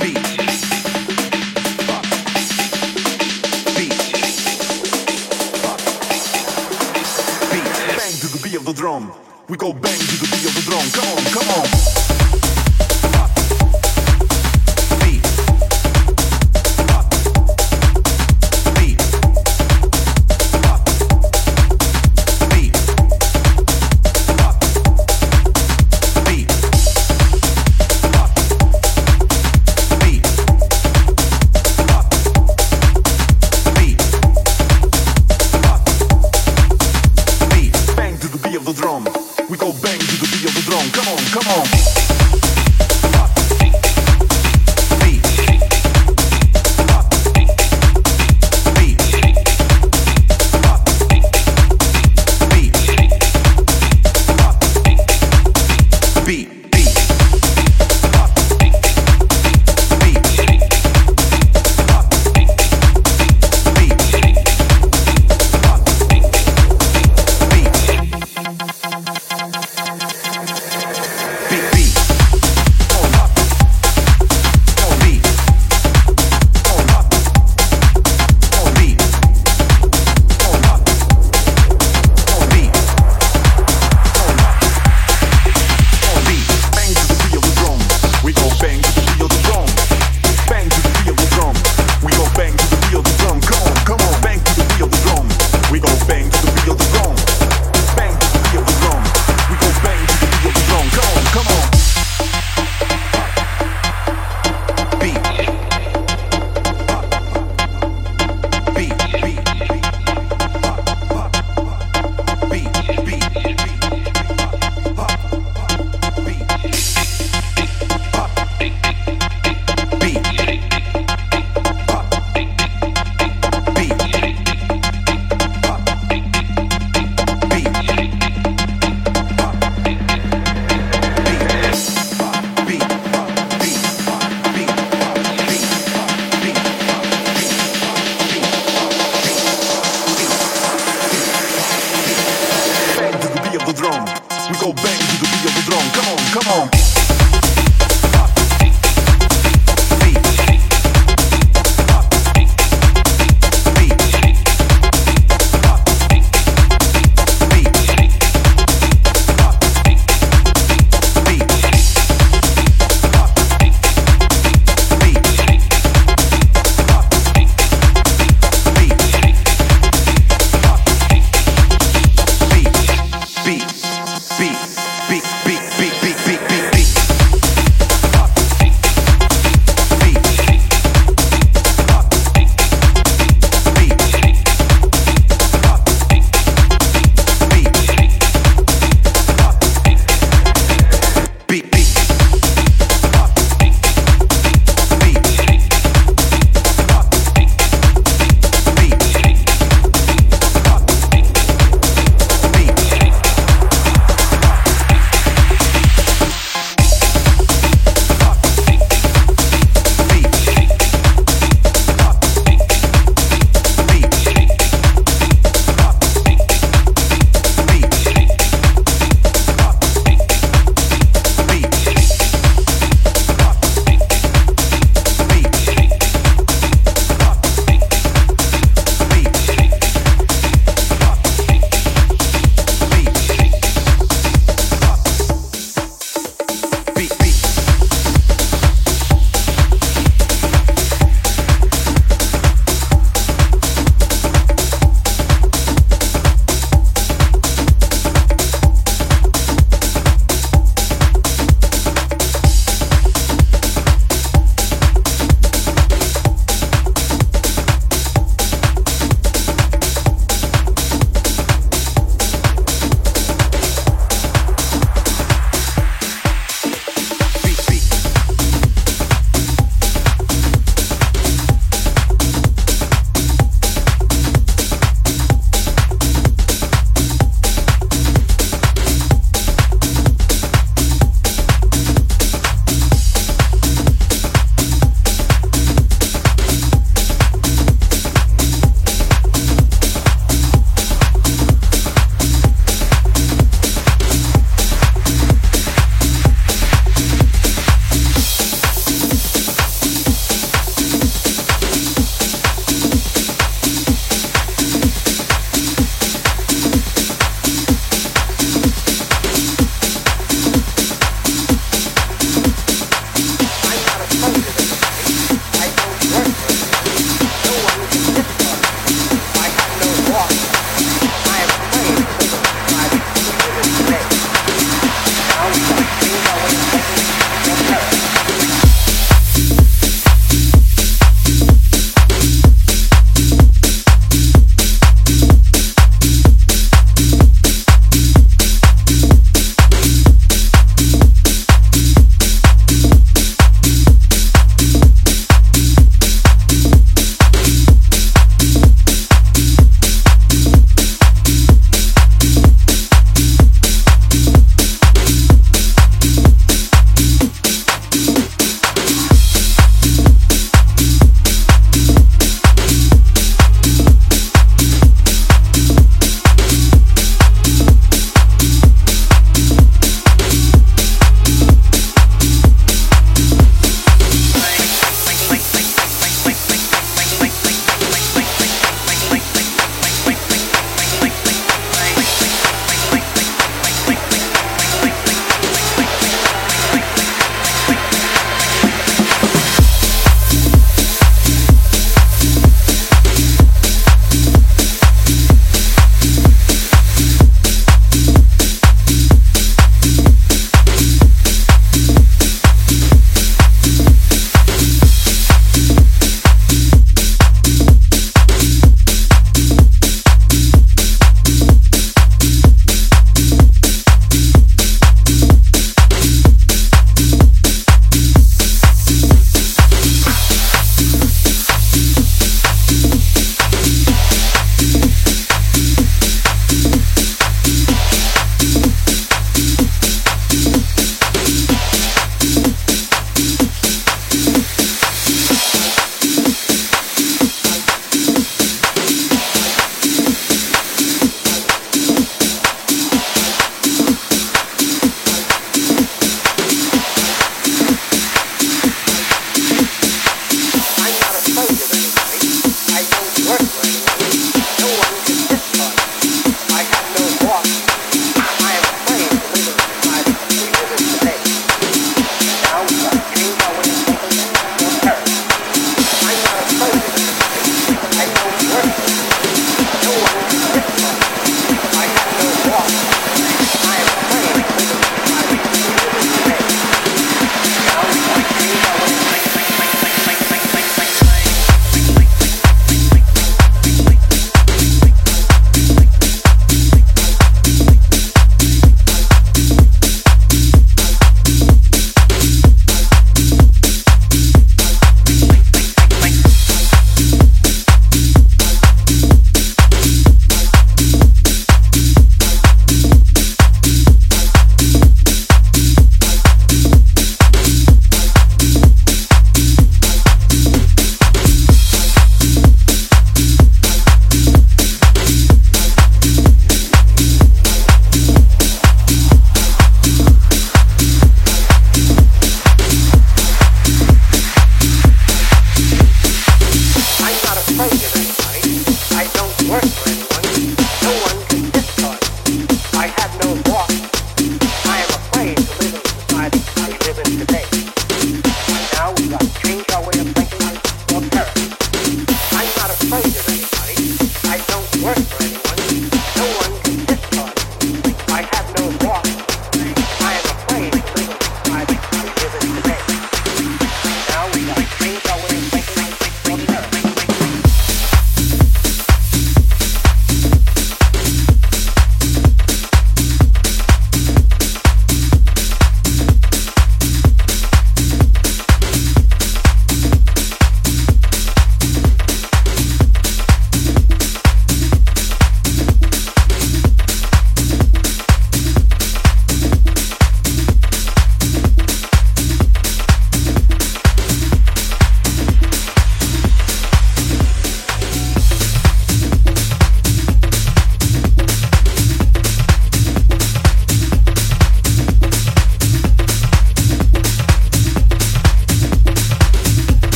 beat, beat, Bang to the beat, beat, beat, beat, beat.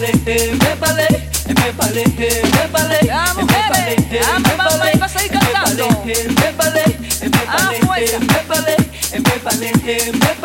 palé, eh, me palé, eh, me palé, eh, me palé. Ya, mujeres, me palé, vas a ir cantando. Me palé, me palé, me palé, me palé, me palé.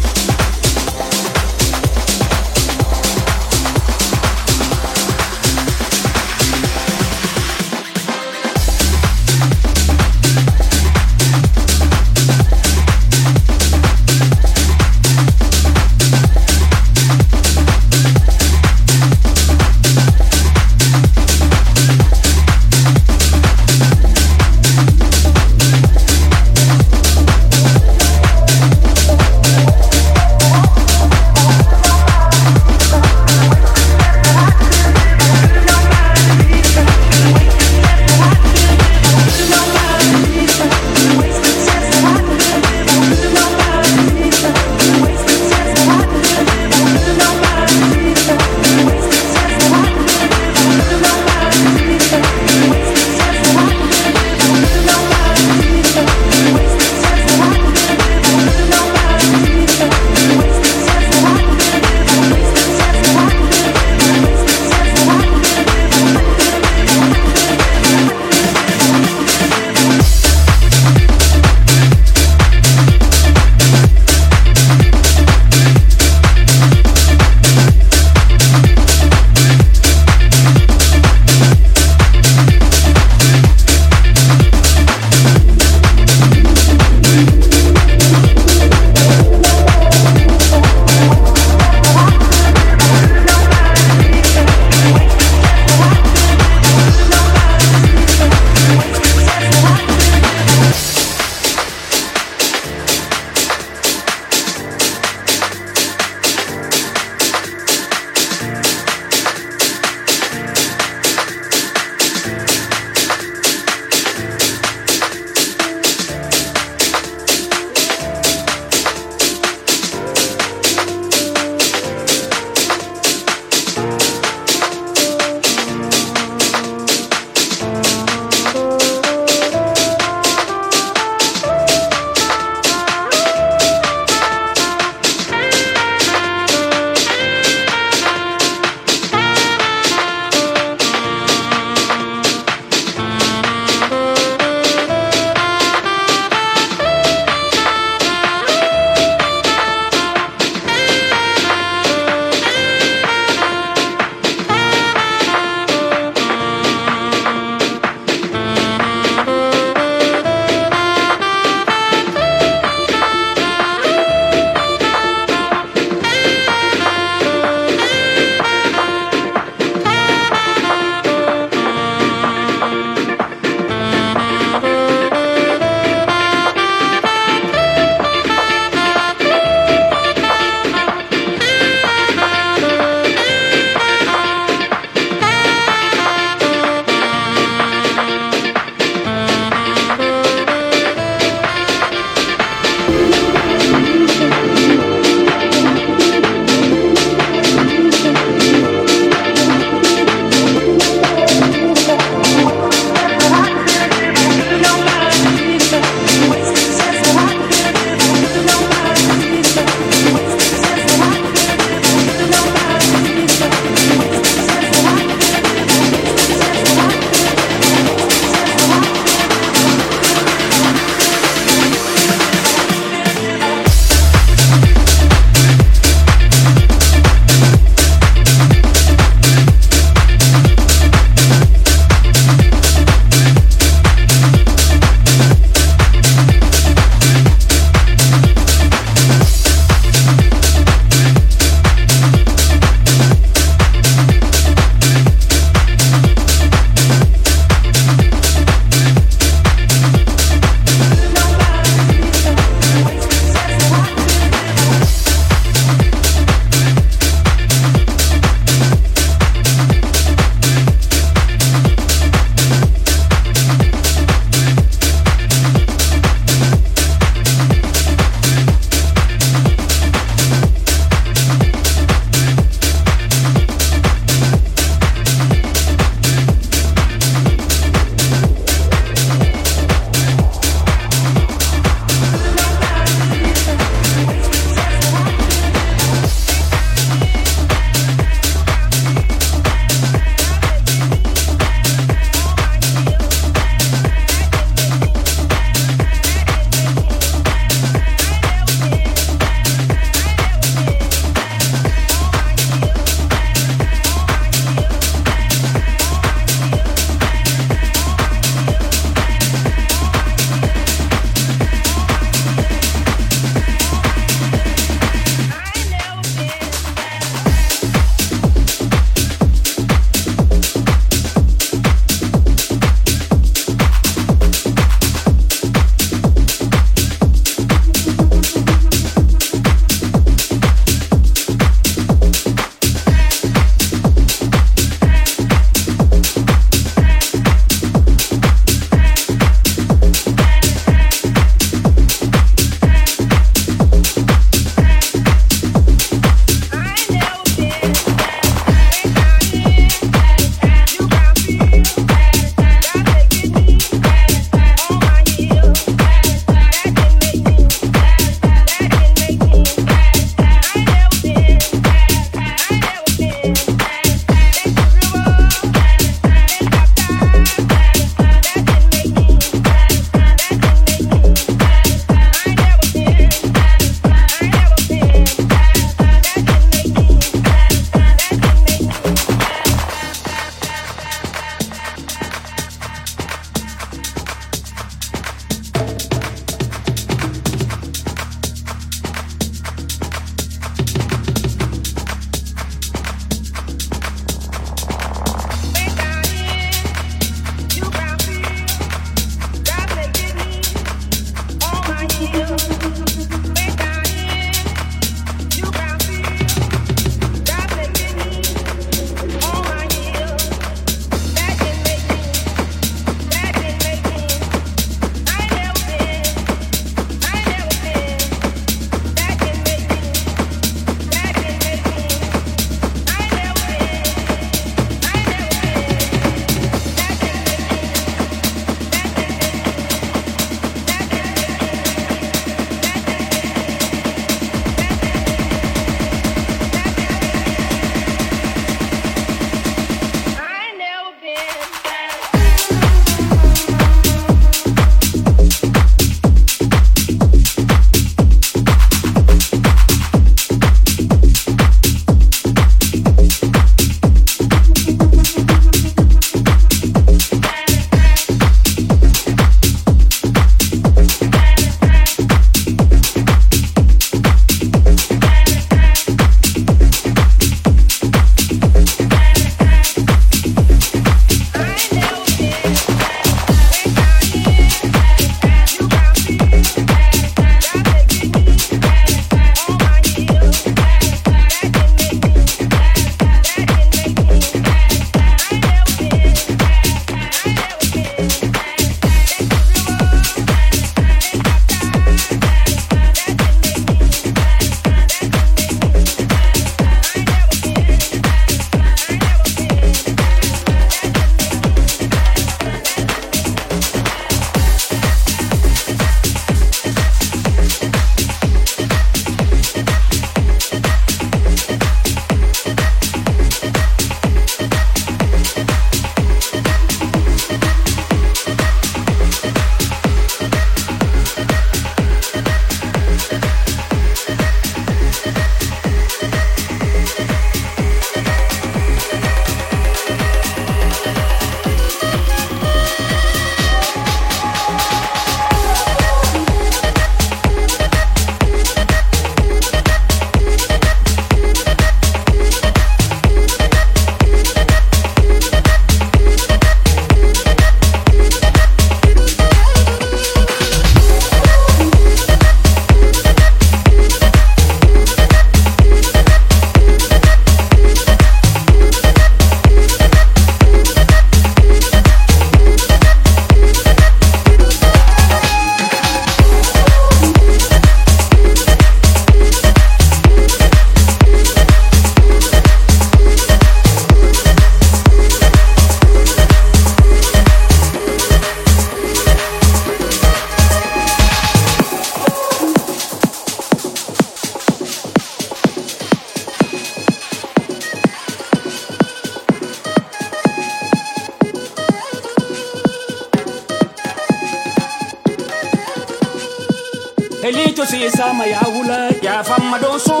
siisama yaa wula jaafama ya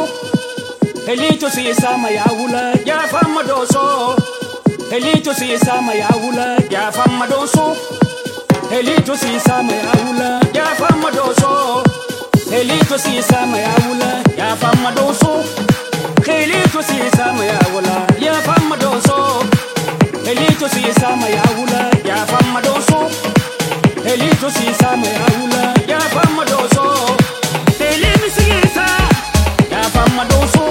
Eliitu siisama Elito wula jaafama doosoo. Eliitu siisama yaa wula jaafama doosoo. Eliitu siisama yaa wula jaafama doosoo. Eliitu siisama ya wula jaafama Elito si sama yaa wula jaafama doosoo. Eliitu siisama yaa wula jaafama doosoo. Eliitu siisama yaa wula fama doosoo. fama doso,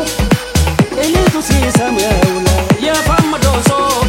ele tu si samela, ya fama doso.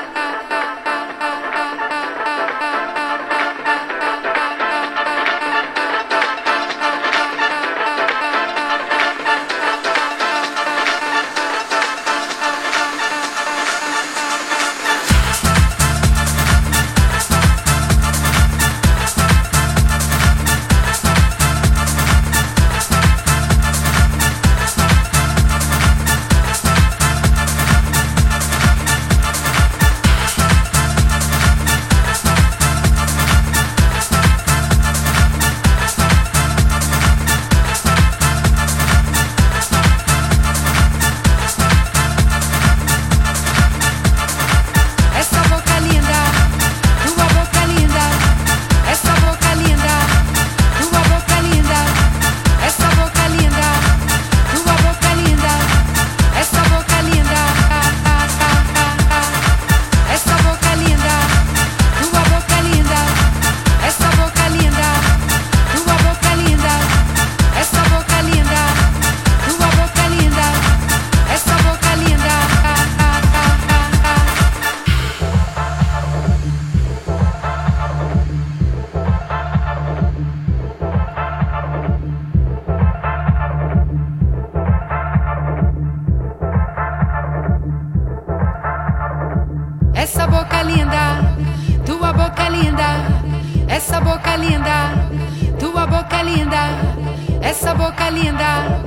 linda,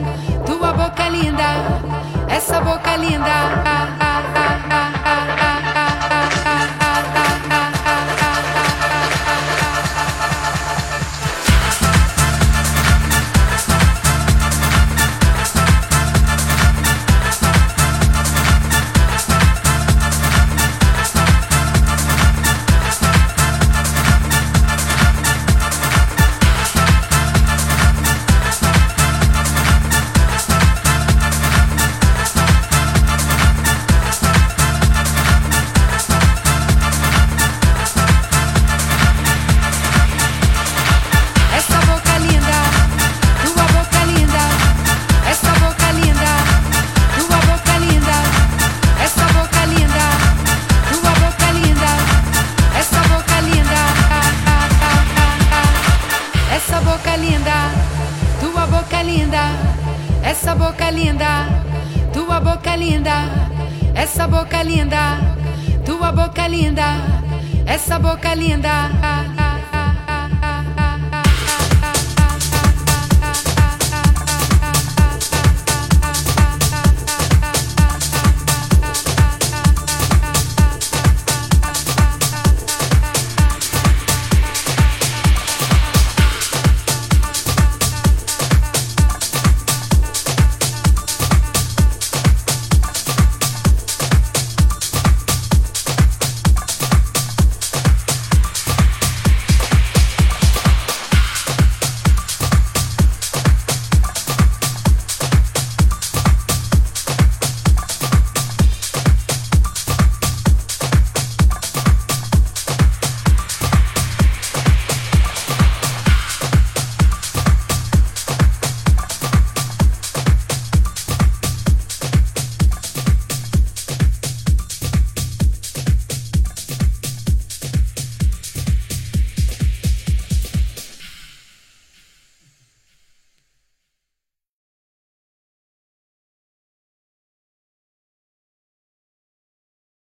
tua boca é linda, essa boca é linda. Ah, ah, ah.